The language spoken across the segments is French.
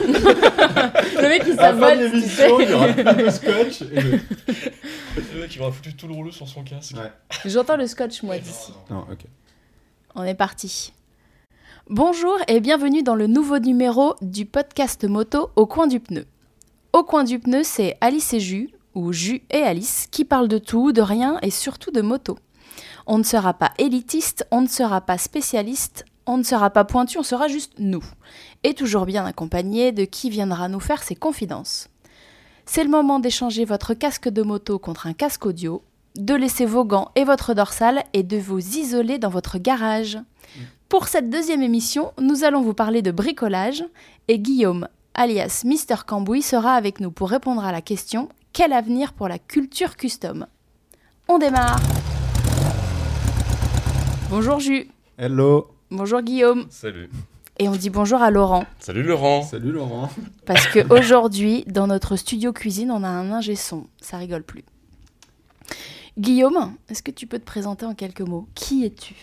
le mec il À la fin de s'abonne. l'émission, il y aura plus de scotch. Et le... Le mec, il aura foutu tout le rouleau sur son casque. Ouais. J'entends le scotch moi d'ici. Non, ok. On est parti. Bonjour et bienvenue dans le nouveau numéro du podcast moto Au coin du pneu. Au coin du pneu, c'est Alice et Jus, ou Jus et Alice, qui parlent de tout, de rien et surtout de moto. On ne sera pas élitiste, on ne sera pas spécialiste, on ne sera pas pointu, on sera juste nous. Et toujours bien accompagné de qui viendra nous faire ses confidences. C'est le moment d'échanger votre casque de moto contre un casque audio, de laisser vos gants et votre dorsale et de vous isoler dans votre garage. Pour cette deuxième émission, nous allons vous parler de bricolage et Guillaume, alias Mister Cambouis, sera avec nous pour répondre à la question quel avenir pour la culture custom? On démarre Bonjour Jus, Hello. Bonjour Guillaume, Salut. et on dit bonjour à Laurent, Salut Laurent. Salut Laurent. parce que aujourd'hui, dans notre studio cuisine, on a un ingé son, ça rigole plus. Guillaume, est-ce que tu peux te présenter en quelques mots? Qui es-tu?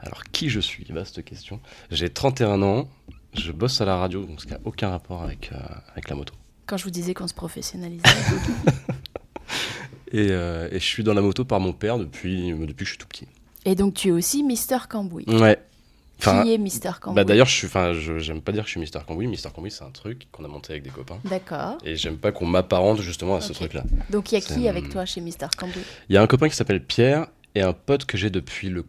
Alors, qui je suis? Vaste question. J'ai 31 ans, je bosse à la radio, donc ce qui n'a aucun rapport avec, euh, avec la moto. Quand je vous disais qu'on se professionnalisait. Et, euh, et je suis dans la moto par mon père depuis, depuis que je suis tout petit. Et donc tu es aussi Mister Cambouis. Ouais. Enfin, Qui est Mister Cambouis bah d'ailleurs, je suis, enfin, j'aime pas dire que je suis Mister Cambouis. Mister Cambouis, c'est un truc qu'on a monté avec des copains. D'accord. Et j'aime pas qu'on m'apparente justement à ce truc-là. Donc il y a qui avec toi chez Mister Cambouis? Il y a un copain qui s'appelle Pierre et un pote que j'ai depuis le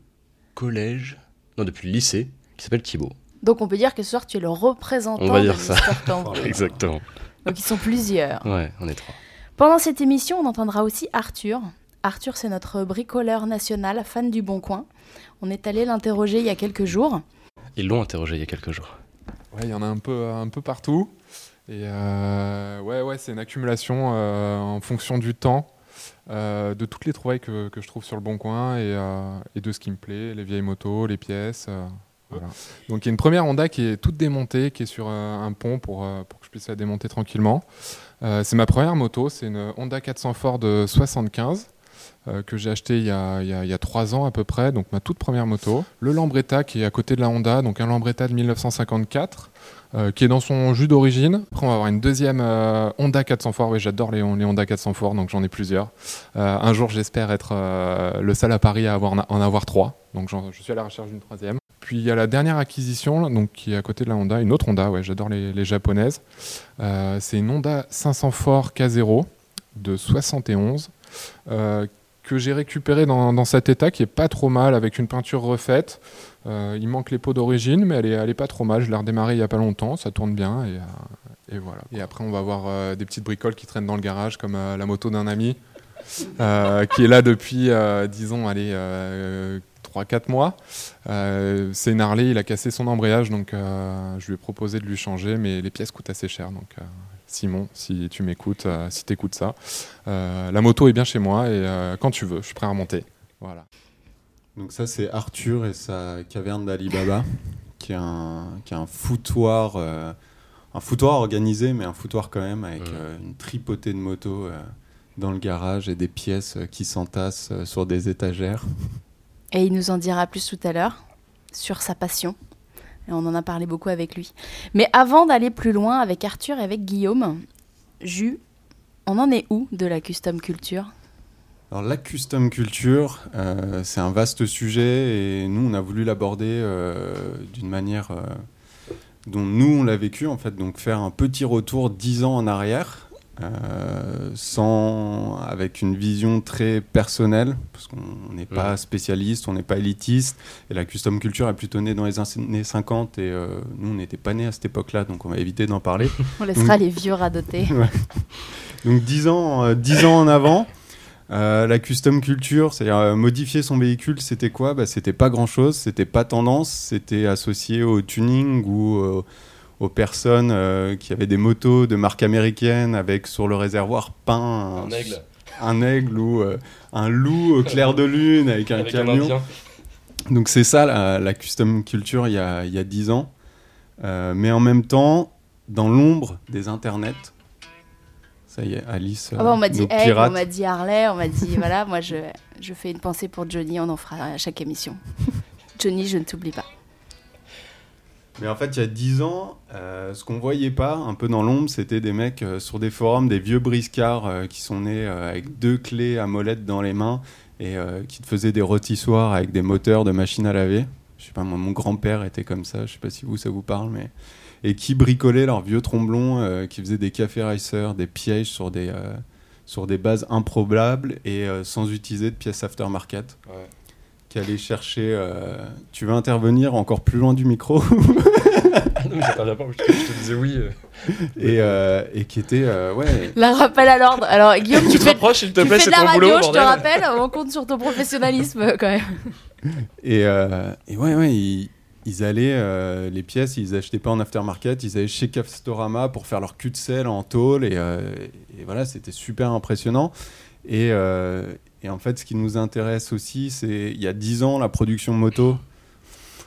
collège, non, depuis le lycée, qui s'appelle Thibaut. Donc on peut dire que ce soir tu es le représentant On va de dire ça. Mister. Exactement. Donc ils sont plusieurs. Ouais, on est trois. Pendant cette émission, on entendra aussi Arthur. Arthur, c'est notre bricoleur national, fan du Bon Coin. On est allé l'interroger il y a quelques jours. Ils l'ont interrogé il y a quelques jours. Ouais, il y en a un peu, un peu partout. Et euh, ouais, ouais, c'est une accumulation euh, en fonction du temps, euh, de toutes les trouvailles que, que je trouve sur le bon coin et, euh, et de ce qui me plaît, les vieilles motos, les pièces. euh, voilà. Donc il y a une première Honda qui est toute démontée, qui est sur euh, un pont pour, euh, pour que je puisse la démonter tranquillement. Euh, c'est ma première moto, c'est une Honda 400 Ford de 75 euh, que j'ai acheté il y, a, il, y a, trois ans à peu près, donc ma toute première moto. Le Lambretta qui est à côté de la Honda, donc un Lambretta de 1954, euh, qui est dans son jus d'origine. Après, on va avoir une deuxième euh, Honda 400 Fort. Oui, j'adore les, les Honda 400 Fort, donc j'en ai plusieurs. Un jour, j'espère être le seul à Paris à avoir, en avoir trois. Donc je suis à la recherche d'une troisième. Puis il y a la dernière acquisition, donc, qui est à côté de la Honda, une autre Honda, ouais, j'adore les, les japonaises. C'est une Honda 500 Fort K0 de 71 euh, que j'ai récupérée dans, dans cet état qui est pas trop mal avec une peinture refaite. Euh, il manque les pots d'origine, mais elle est, elle est pas trop mal. Je l'ai redémarré il y a pas longtemps, ça tourne bien et, euh, voilà. Et après, on va avoir euh, des petites bricoles qui traînent dans le garage, comme la moto d'un ami qui est là depuis, disons, allez, 3-4 mois. C'est une Harley, il a cassé son embrayage, donc je lui ai proposé de lui changer, mais les pièces coûtent assez cher. Donc, Simon, si tu m'écoutes, euh, si tu écoutes ça, euh, la moto est bien chez moi et euh, quand tu veux, je suis prêt à remonter. Voilà. Donc ça c'est Arthur et sa caverne d'Alibaba, qui est un, qui est un foutoir, euh, un foutoir organisé, mais un foutoir quand même avec euh, une tripotée de motos euh, dans le garage et des pièces euh, qui s'entassent euh, sur des étagères. Et il nous en dira plus tout à l'heure sur sa passion. On en a parlé beaucoup avec lui. Mais avant d'aller plus loin avec Arthur et avec Guillaume, Jus, on en est où de la custom culture? Alors la custom culture, euh, c'est un vaste sujet et nous on a voulu l'aborder euh, d'une manière euh, dont nous on l'a vécu en fait, donc faire un petit retour dix ans en arrière, euh, sans avec une vision très personnelle, parce qu'on n'est pas spécialiste, on n'est pas élitiste, et la custom culture est plutôt née dans les années 50 et euh, nous on n'était pas nés à cette époque-là, donc on va éviter d'en parler. On laissera Oui. les vieux radoter. Donc 10 ans, euh, 10 ans en avant, euh, la custom culture, c'est-à-dire euh, modifier son véhicule, c'était quoi? Bah, C'était pas grand-chose, c'était pas tendance, c'était associé au tuning ou euh, aux personnes euh, qui avaient des motos de marque américaine avec sur le réservoir peint Un aigle. un aigle ou euh, un loup au clair de lune avec un Avec camion. Donc c'est ça la, la custom culture il y a, il y a 10 ans. Euh, mais en même temps, dans l'ombre des internets, ça y est, Alice. Ah bah, on m'a dit pirates. on m'a dit Harley, on m'a dit voilà, moi je, je fais une pensée pour Johnny, on en fera à chaque émission. Johnny, je ne t'oublie pas. Mais en fait, il y a 10 ans, euh, ce qu'on voyait pas, un peu dans l'ombre, c'était des mecs euh, sur des forums, des vieux briscards euh, qui sont nés avec deux clés à molette dans les mains et qui te faisaient des rôtissoirs avec des moteurs de machines à laver. Je sais pas, moi, mon grand-père était comme ça, je sais pas si vous, ça vous parle, mais. Et qui bricolaient leurs vieux tromblons, qui faisaient des cafés racers, des pièges sur des, sur des bases improbables et sans utiliser de pièces aftermarket. Ouais. Qui allaient chercher. euh, Tu veux intervenir encore plus loin du micro Ah non, mais j'interviens pas, je te, je te disais oui. euh. et, euh, et qui était euh, ouais La rappel à l'ordre. Alors, Guillaume, tu, Tu te fais, rapproches, s'il te tu plaît, fais c'est de la ton radio, boulot, je te bordel. rappelle. On compte sur ton professionnalisme quand même. et, euh, et ouais ouais ils, ils allaient euh, les pièces ils achetaient pas en aftermarket ils allaient chez Castorama pour faire leur cul de sel en tôle et, euh, et voilà c'était super impressionnant et, euh, et en fait ce qui nous intéresse aussi c'est il y a 10 ans la production moto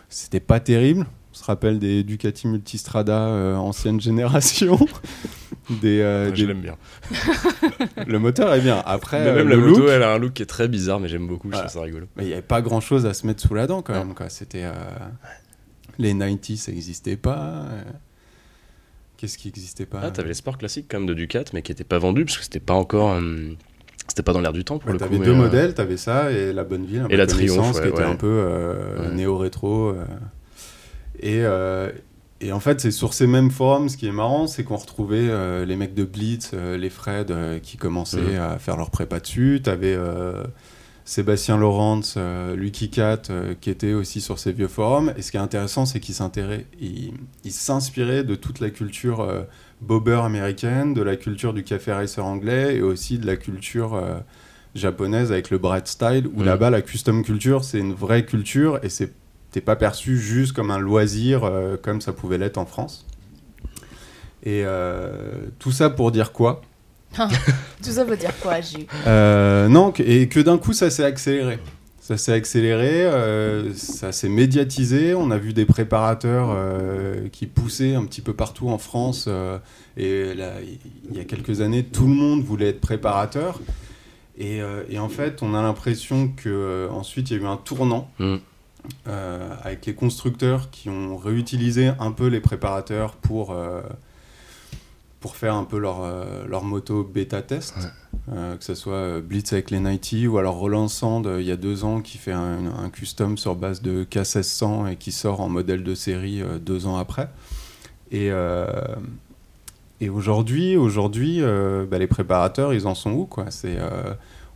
c'était pas terrible on se rappelle des Ducati Multistrada euh, ancienne génération des, euh, Ouais, Je l'aime bien. le moteur est bien après Mais euh, même le la moto, look, elle a un look qui est très bizarre, mais j'aime beaucoup, je Voilà. trouve ça rigolo. Mais il n'y avait pas grand chose à se mettre sous la dent quand même. C'était, euh, Les 90s, ça n'existait pas. euh, Qu'est-ce qui n'existait pas Ah, t'avais les sports classiques quand même de Ducat, mais qui n'étaient pas vendus parce que c'était pas encore. euh, C'était pas dans l'air du temps pour Ouais, le coup. T'avais deux euh, modèles, t'avais ça et la bonne ville, Et la Triumph, qui était un peu euh, néo-rétro. euh. Et, et en fait, c'est sur ces mêmes forums, ce qui est marrant, c'est qu'on retrouvait euh, les mecs de Blitz, euh, les Fred, euh, qui commençaient Mhm. à faire leur prépa dessus. T'avais Sébastien Laurence, Lucky Cat, qui étaient aussi sur ces vieux forums. Et ce qui est intéressant, c'est qu'ils s'inspiraient de toute la culture bobber américaine, de la culture du café racer anglais et aussi de la culture euh, japonaise avec le bright style, où là-bas, la custom culture, c'est une vraie culture et c'est t'es pas perçu juste comme un loisir euh, comme ça pouvait l'être en France. Et euh, tout ça pour dire quoi? Tout ça veut dire quoi, Euh, Non, et que d'un coup ça s'est accéléré. Ça s'est accéléré, euh, ça s'est médiatisé. On a vu des préparateurs euh, qui poussaient un petit peu partout en France. euh, et là, il y a quelques années, tout le monde voulait être préparateur. Et, et en fait, on a l'impression que ensuite il y a eu un tournant Mm. avec les constructeurs qui ont réutilisé un peu les préparateurs pour pour faire un peu leur, euh, leur moto bêta test, Euh, que ce soit euh, Blitz avec les 90 ou alors Roland Sand euh, il y a deux ans qui fait un, un custom sur base de K1600 et qui sort en modèle de série deux ans après. Et, et aujourd'hui, aujourd'hui bah, les préparateurs, ils en sont où quoi? C'est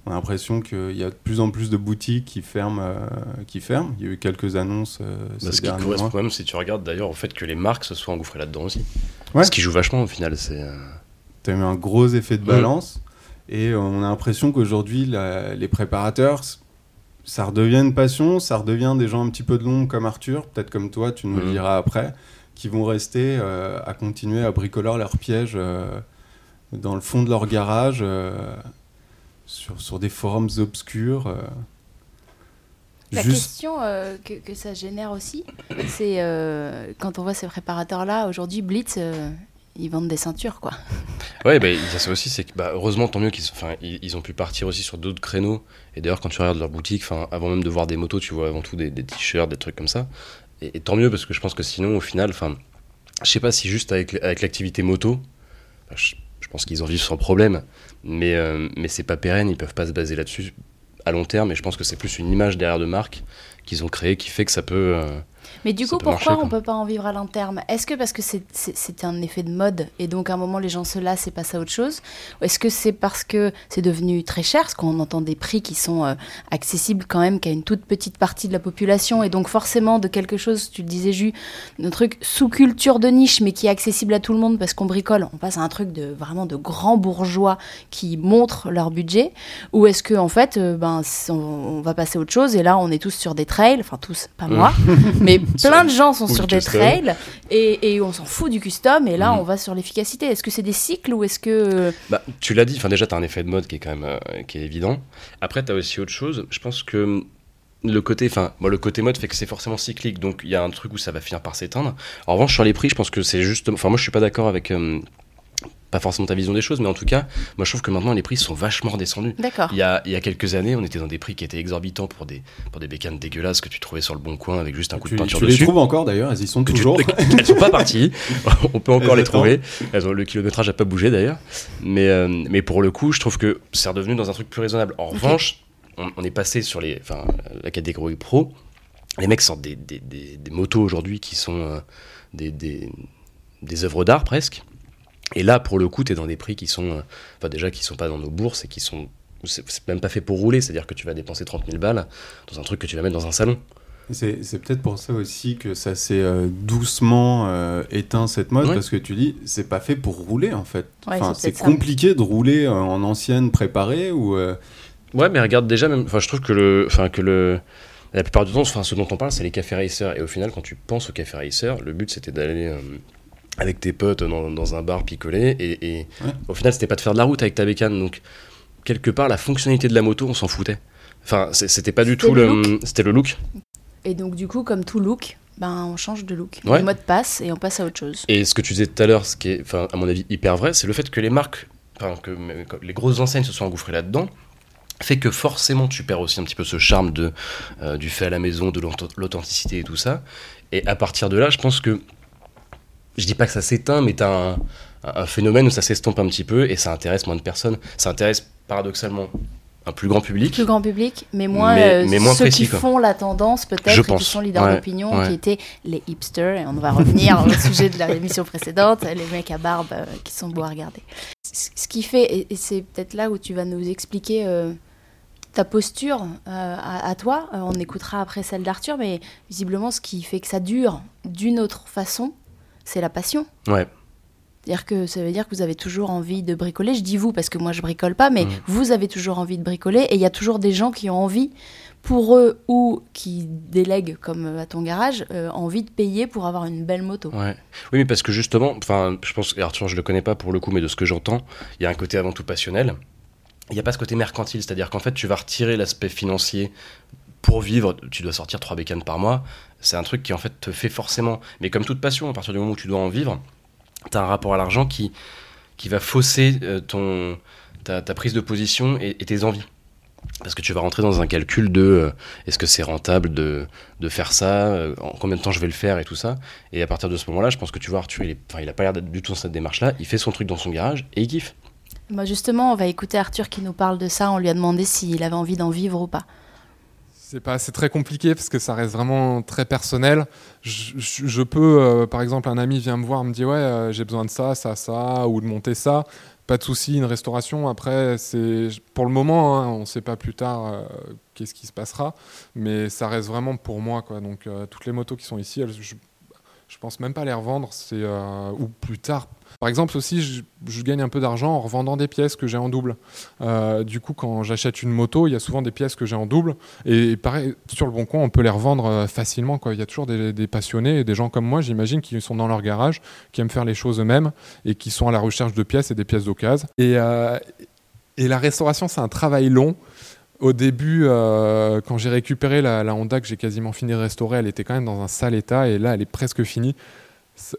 on a l'impression qu'il y a de plus en plus de boutiques qui ferment, euh, qui ferment. Il y a eu quelques annonces euh, Bah, ces ce qui correspond mois. même, si tu regardes d'ailleurs au fait que les marques se soient engouffrées là-dedans aussi. Ouais. Ce qui joue vachement au final, c'est. euh, Tu as eu un gros effet de Mm. balance. Et on a l'impression qu'aujourd'hui, les préparateurs, ça redevient une passion, ça redevient des gens un petit peu de l'ombre comme Arthur, peut-être comme toi, tu nous le Mm. diras après, qui vont rester euh, à continuer à bricoler leurs pièges euh, dans le fond de leur garage, euh, sur, sur des forums obscurs. La Juste question euh, que, que ça génère aussi, c'est euh, quand on voit ces préparateurs-là, aujourd'hui, Blitz, euh, ils vendent des ceintures, quoi. Ouais, bah, il y a ça aussi, c'est que bah, heureusement, tant mieux qu'ils ils, ils ont pu partir aussi sur d'autres créneaux. Et d'ailleurs, quand tu regardes leur boutique, avant même de voir des motos, tu vois avant tout des, des t-shirts, des trucs comme ça. Et, et tant mieux, parce que je pense que sinon, au final, je sais pas si juste avec, avec l'activité moto, bah, je, pense qu'ils en vivent sans problème, mais, mais c'est pas pérenne, ils peuvent pas se baser là-dessus à long terme. Et je pense que c'est plus une image derrière de marque qu'ils ont créée qui fait que ça peut. Mais du coup, pourquoi marcher, on quoi. peut pas en vivre à long terme Est-ce que parce que c'est- un effet de mode et donc à un moment les gens se lassent et passent à autre chose? Ou est-ce que c'est parce que c'est devenu très cher? Parce qu'on entend des prix qui sont euh, accessibles quand même qu'à une toute petite partie de la population et donc forcément de quelque chose, tu le disais Jus, un truc sous-culture de niche mais qui est accessible à tout le monde parce qu'on bricole. On passe à un truc de vraiment de grands bourgeois qui montrent leur budget Ou est-ce que en fait, euh, ben, on, on va passer à autre chose et là on est tous sur des trails, enfin tous, pas moi, mais plein de gens sont sur des custom. trails et, et on s'en fout du custom et là Mhm. on va sur l'efficacité. Est-ce que c'est des cycles ou est-ce que Bah, tu l'as dit, enfin déjà, tu as un effet de mode qui est quand même euh, qui est évident. Après, tu as aussi autre chose. Je pense que le côté, enfin, moi, le côté mode fait que c'est forcément cyclique, donc il y a un truc où ça va finir par s'éteindre. En revanche, sur les prix, je pense que c'est juste. Enfin, moi, je suis pas d'accord avec. hum, pas forcément ta vision des choses, mais en tout cas, moi je trouve que maintenant les prix sont vachement redescendus. D'accord. Il y, a, il y a quelques années, on était dans des prix qui étaient exorbitants pour des, pour des bécanes dégueulasses que tu trouvais sur le bon coin avec juste un coup Tu, de peinture tu les dessus. trouves encore d'ailleurs, elles y sont Que tu- toujours. elles sont pas parties, on peut encore Elles les trouver. Elles ont- le kilométrage n'a pas bougé d'ailleurs. Mais, euh, mais pour le coup, je trouve que c'est redevenu dans un truc plus raisonnable. En revanche, on, on est passé sur les, enfin, la catégorie pro. Les mecs sortent des, des, des- des motos aujourd'hui qui sont euh, des, des, des œuvres d'art presque. Et là, pour le coup, tu es dans des prix qui sont, euh, enfin déjà, qui sont pas dans nos bourses et qui sont, c'est même pas fait pour rouler. C'est-à-dire que tu vas dépenser 30 000 balles dans un truc que tu vas mettre dans un salon. C'est peut-être pour ça aussi que ça s'est euh, doucement euh, éteint cette mode, Ouais. parce que tu dis, c'est pas fait pour rouler en fait. Ouais, enfin, c'est ça. compliqué de rouler euh, en ancienne préparée ou. euh, Ouais, mais regarde déjà, même, enfin, je trouve que le, enfin, que le, la plupart du temps, enfin, ce dont on parle, c'est les cafés racers. Et au final, quand tu penses aux cafés racers, le but c'était d'aller euh, avec tes potes dans, dans un bar picolé. Et, et Ouais. au final, c'était pas de faire de la route avec ta bécane. Donc, quelque part, la fonctionnalité de la moto, on s'en foutait. Enfin, c'était pas du tout le le, c'était le look. Et donc, du coup, comme tout look, ben, on change de look. Ouais. Le mode passe et on passe à autre chose. Et ce que tu disais tout à l'heure, ce qui est, enfin, à mon avis, hyper vrai, c'est le fait que les marques, enfin, que, les grosses enseignes se sont engouffrées là-dedans, fait que forcément tu perds aussi un petit peu ce charme de, euh, du fait à la maison, de l'auth- l'authenticité et tout ça. Et à partir de là, je pense que, je dis pas que ça s'éteint, mais t'as un, un phénomène où ça s'estompe un petit peu et ça intéresse moins de personnes. Ça intéresse paradoxalement un plus grand public. Plus grand public, mais moins, Mais- euh, mais moins ceux précis, qui quoi. font la tendance peut-être, qui sont leaders Ouais, d'opinion, ouais. qui étaient les hipsters, et on va revenir au sujet de la émission précédente, les mecs à barbe euh, qui sont beaux à regarder. C- Ce qui fait, et et c'est peut-être là où tu vas nous expliquer euh, ta posture à, à toi, on écoutera après celle d'Arthur, mais visiblement ce qui fait que ça dure d'une autre façon, c'est la passion. Ouais. C'est-à-dire que ça veut dire que vous avez toujours envie de bricoler. Je dis vous parce que moi je bricole pas, mais Mhm. vous avez toujours envie de bricoler et il y a toujours des gens qui ont envie, pour eux ou qui délèguent comme à ton garage, euh, envie de payer pour avoir une belle moto. Ouais. Oui, mais parce que justement, enfin, je pense, Arthur, je le connais pas pour le coup, mais de ce que j'entends, il y a un côté avant tout passionnel. Il n'y a pas ce côté mercantile, c'est-à-dire qu'en fait, tu vas retirer l'aspect financier pour vivre. Tu dois sortir trois bécanes par mois. C'est un truc qui en fait te fait forcément. Mais comme toute passion, à partir du moment où tu dois en vivre, tu as un rapport à l'argent qui, qui va fausser euh, ton, ta, prise de position et, tes envies. Parce que tu vas rentrer dans un calcul de euh, est-ce que c'est rentable de, de faire ça, euh, en combien de temps je vais le faire et tout ça. Et à partir de ce moment-là, je pense que tu vois, Arthur, il, est, il a pas l'air d'être du tout dans cette démarche-là. Il fait son truc dans son garage et il kiffe. Bah justement, on va écouter Arthur qui nous parle de ça. On lui a demandé s'il avait envie d'en vivre ou pas. C'est pas, c'est très compliqué parce que ça reste vraiment très personnel. Je, peux, euh, par exemple, un ami vient me voir, me dit ouais, euh, j'ai besoin de ça, ça, ça, ou de monter ça. Pas de souci, une restauration. Après, c'est pour le moment, hein, on ne sait pas plus tard euh, qu'est-ce qui se passera, mais ça reste vraiment pour moi, quoi. Donc toutes les motos qui sont ici, je, je pense même pas les revendre, c'est ou plus tard. Par exemple aussi, je, gagne un peu d'argent en revendant des pièces que j'ai en double. Euh, du coup, quand j'achète une moto, il y a souvent des pièces que j'ai en double. Et pareil, sur le bon coin, on peut les revendre euh, facilement. Quoi. Il y a toujours des, passionnés et des gens comme moi, j'imagine, qui sont dans leur garage, qui aiment faire les choses eux-mêmes et qui sont à la recherche de pièces et des pièces d'occasion. Et, euh, et la restauration, c'est un travail long. Au début, quand j'ai récupéré la, la Honda que j'ai quasiment fini de restaurer, elle était quand même dans un sale état et là, elle est presque finie.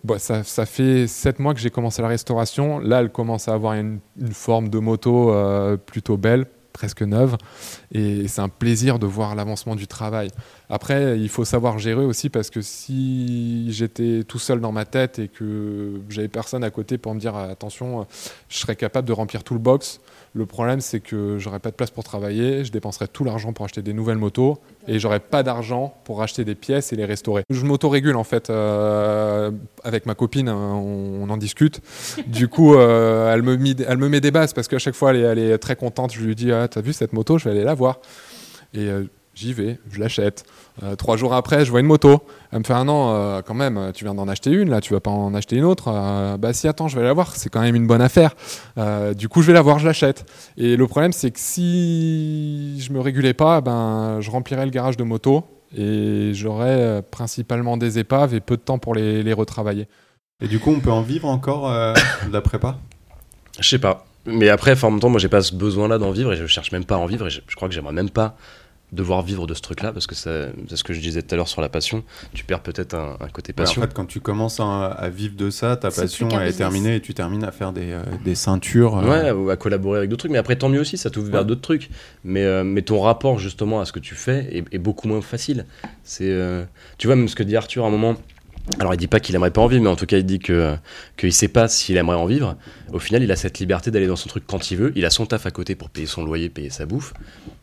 Bon, ça, fait sept mois que j'ai commencé la restauration. Là, elle commence à avoir une, forme de moto euh, plutôt belle, presque neuve. Et c'est un plaisir de voir l'avancement du travail. Après, il faut savoir gérer aussi parce que si j'étais tout seul dans ma tête et que j'avais personne à côté pour me dire attention, je serais capable de remplir tout le box. Le problème, c'est que j'aurais pas de place pour travailler, je dépenserais tout l'argent pour acheter des nouvelles motos et j'aurais pas d'argent pour acheter des pièces et les restaurer. Je m'autorégule en fait euh, avec ma copine, on, en discute. Du coup, euh, elle, me met des bases parce qu'à chaque fois, elle est, très contente. Je lui dis ah, T'as vu cette moto? Je vais aller la voir. Euh, j'y vais, je l'achète. Euh, trois jours après, je vois une moto. Elle me fait un an, euh, quand même, tu viens d'en acheter une, là, tu vas pas en acheter une autre. Euh, bah si, attends, je vais la voir, c'est quand même une bonne affaire. Euh, du coup, je vais la voir, je l'achète. Et le problème, c'est que si je me régulais pas, ben, je remplirais le garage de moto et j'aurais euh, principalement des épaves et peu de temps pour les, les retravailler. Et du coup, on peut en vivre encore euh, de la prépa Je sais pas. Mais après, enfin, en même temps, moi, j'ai pas ce besoin-là d'en vivre et je cherche même pas à en vivre et je, je crois que j'aimerais même pas devoir vivre de ce truc-là, parce que c'est ce que je disais tout à l'heure sur la passion, tu perds peut-être un, un côté Ouais, en passion. fait, quand tu commences à, à vivre de ça, ta passion est terminée et tu termines à faire des, euh, des ceintures. euh, Ouais, ou à collaborer avec d'autres trucs, mais après tant mieux aussi, ça t'ouvre vers Ouais. d'autres trucs. Mais, euh, mais ton rapport justement à ce que tu fais est, est beaucoup moins facile. C'est, euh, tu vois, même ce que dit Arthur à un moment. Alors il dit pas qu'il aimerait pas en vivre, mais en tout cas il dit que qu'il sait pas s'il aimerait en vivre. Au final, il a cette liberté d'aller dans son truc quand il veut. Il a son taf à côté pour payer son loyer, payer sa bouffe.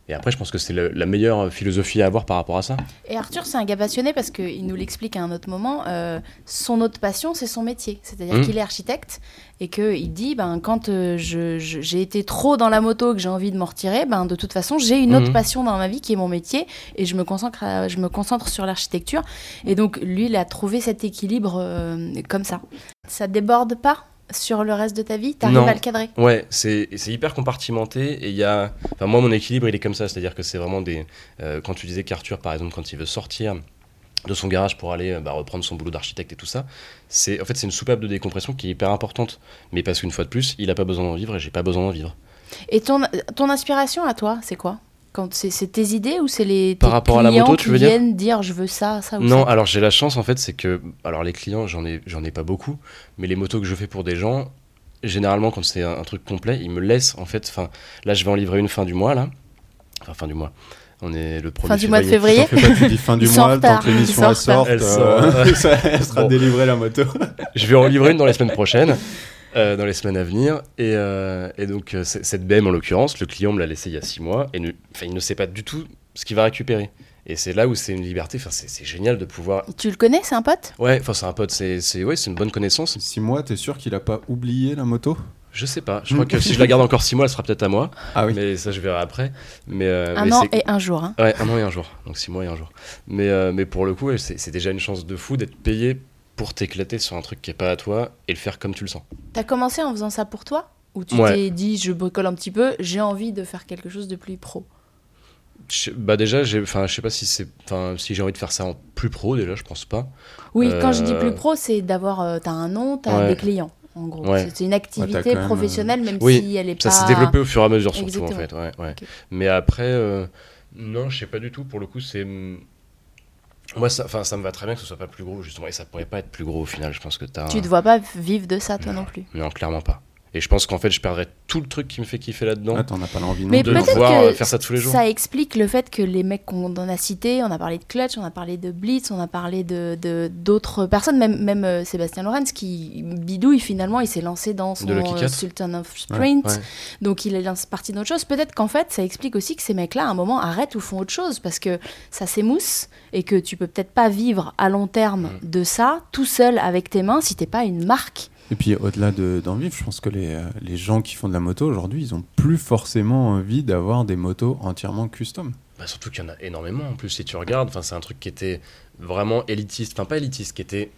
Et après, je pense que c'est la meilleure philosophie à avoir par rapport à ça. Et Arthur, c'est un gars passionné parce qu'il nous l'explique à un autre moment. euh, son autre passion, c'est son métier. C'est-à-dire Mhm. qu'il est architecte et qu'il dit ben, quand euh, j'ai été trop dans la moto et que j'ai envie de m'en retirer, ben, de toute façon, j'ai une autre Mhm. passion dans ma vie qui est mon métier et je me concentre, à- je me concentre sur l'architecture. Et donc, lui, il a trouvé cet équilibre euh, comme ça. Ça déborde pas? Sur le reste de ta vie T'arrives à le cadrer Ouais, c'est c'est hyper compartimenté et il y a. Enfin, moi, mon équilibre, il est comme ça, c'est-à-dire que c'est vraiment des. euh, quand tu disais qu'Arthur, par exemple, quand il veut sortir de son garage pour aller bah, reprendre son boulot d'architecte et tout ça, c'est en fait c'est une soupape de décompression qui est hyper importante. Mais parce qu'une fois de plus, il a pas besoin d'en vivre et j'ai pas besoin d'en vivre. Et ton, ton inspiration à toi, c'est quoi? Quand c'est tes idées ou c'est les Par tes rapport à la clients moto, tu qui veux dire viennent dire je veux ça, ça ou Non, ça alors j'ai la chance en fait, c'est que alors les clients, j'en ai j'en ai pas beaucoup, mais les motos que je fais pour des gens, généralement quand c'est un, un truc complet, ils me laissent en fait. Enfin, là, je vais en livrer une fin du mois là. Enfin, fin du mois. On est le 1er Fin du mois de février. fais pas, tu dis fin du Ils mois, tant que l'émission elle sorte, retard. euh, Elle sort, sera Bon. délivrée la moto. Je vais en livrer une dans les semaines prochaines, euh, dans les semaines à venir. Et, euh, et donc, euh, cette BM en l'occurrence, le client me l'a laissé il y a six mois et ne, il ne sait pas du tout ce qu'il va récupérer. Et c'est là où c'est une liberté, enfin, c'est c'est génial de pouvoir. Tu le connais, c'est un pote? Ouais, enfin, c'est un pote, c'est c'est- ouais, c'est une bonne connaissance. Six mois, t'es sûr qu'il a pas oublié la moto? Je sais pas, je crois que si je la garde encore six mois, elle sera peut-être à moi. Ah oui. Mais ça, je verrai après. Mais, euh, Un mais an c'est- et un jour. hein. Ouais, un an et un jour. Donc six mois et un jour. Mais, euh, mais pour le coup, c'est déjà une chance de fou d'être payé pour t'éclater sur un truc qui est pas à toi et le faire comme tu le sens. T'as commencé en faisant ça pour toi Ou tu Ouais. t'es dit je bricole un petit peu, j'ai envie de faire quelque chose de plus pro? Je- bah déjà, j'ai- enfin, je sais pas si c'est, enfin, si j'ai envie de faire ça en plus pro déjà, je pense pas. Oui, quand je dis Euh, plus pro, c'est d'avoir. euh, t'as un nom, t'as Ouais. des clients. En gros, Ouais. c'est une activité même, professionnelle, même Oui, si elle est Ça pas. s'est développé au fur et à mesure surtout en Exactement. fait. Ouais, ouais. Ok. Mais après, euh, non, je sais pas du tout. Pour le coup, c'est moi, ça, enfin, ça me va très bien que ce soit pas plus gros justement, et ça pourrait pas être plus gros au final. Je pense que t'as. Tu te vois pas vivre de ça, toi non plus. Non, clairement pas. Et je pense qu'en fait, je perdrais tout le truc qui me fait kiffer là-dedans. Ah, t'en as pas l'envie non Mais de euh, faire ça tous les jours. Ça explique le fait que les mecs qu'on en a cités, on a parlé de Clutch, on a parlé de Blitz, on a parlé de de- d'autres personnes, même, même euh, Sébastien Lorenz qui bidouille finalement, il s'est lancé dans son euh. Sultan of Sprint, Ouais. donc il est lancé partie d'autre chose. Peut-être qu'en fait ça explique aussi que ces mecs-là à un moment arrêtent ou font autre chose parce que ça s'émousse et que tu peux peut-être pas vivre à long terme Mm. de ça tout seul avec tes mains si t'es pas une marque. Et puis au-delà de- d'en vivre, je pense que les, les gens qui font de la moto aujourd'hui, ils ont plus forcément envie d'avoir des motos entièrement custom. Bah, surtout qu'il y en a énormément en plus si tu regardes. C'est un truc qui était vraiment élitiste, enfin pas élitiste, qui était